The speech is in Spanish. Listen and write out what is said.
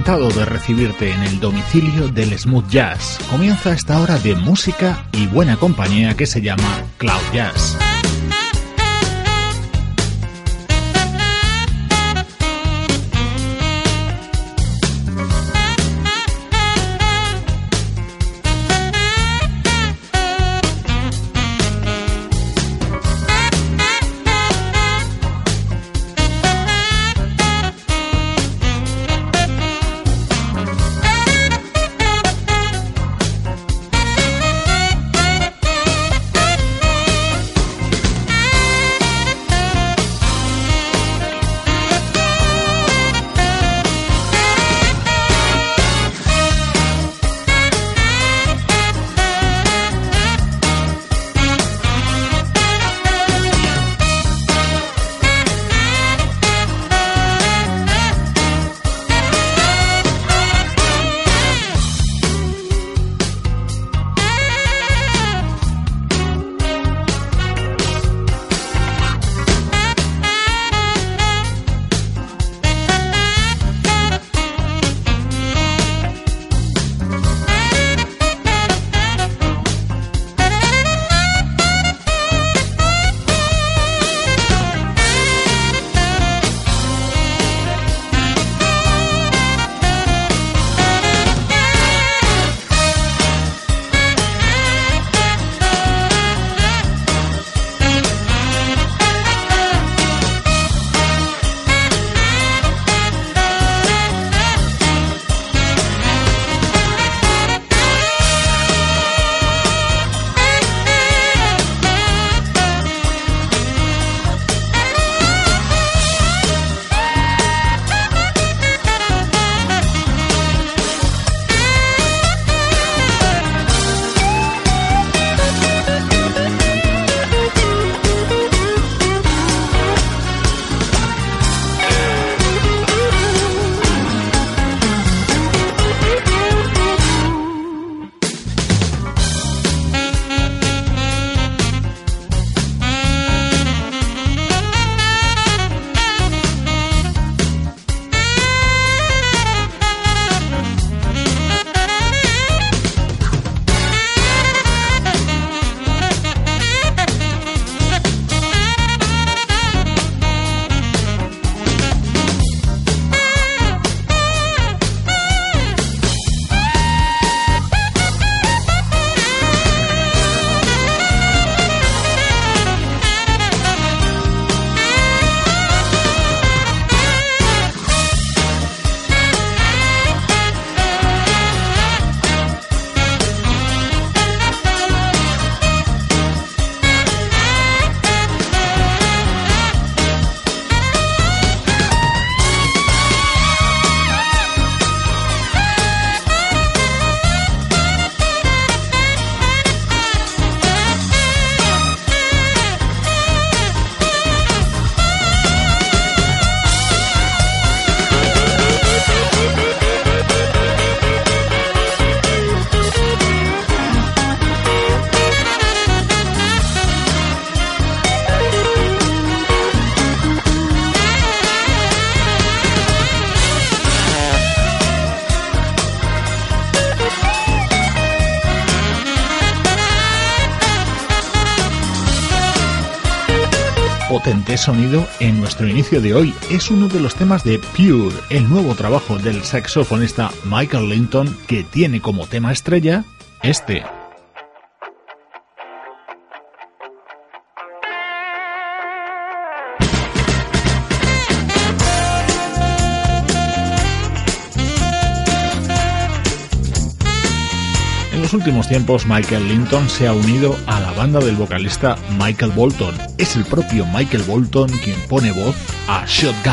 Encantado de recibirte en el domicilio del smooth jazz. Comienza esta hora de música y buena compañía que se llama Cloud Jazz. Potente sonido en nuestro inicio de hoy. Es uno de los temas de Pure, el nuevo trabajo del saxofonista Michael Linton que tiene como tema estrella este. Los últimos tiempos Michael Linton se ha unido a la banda del vocalista Michael Bolton. Es el propio Michael Bolton quien pone voz a Shotgun.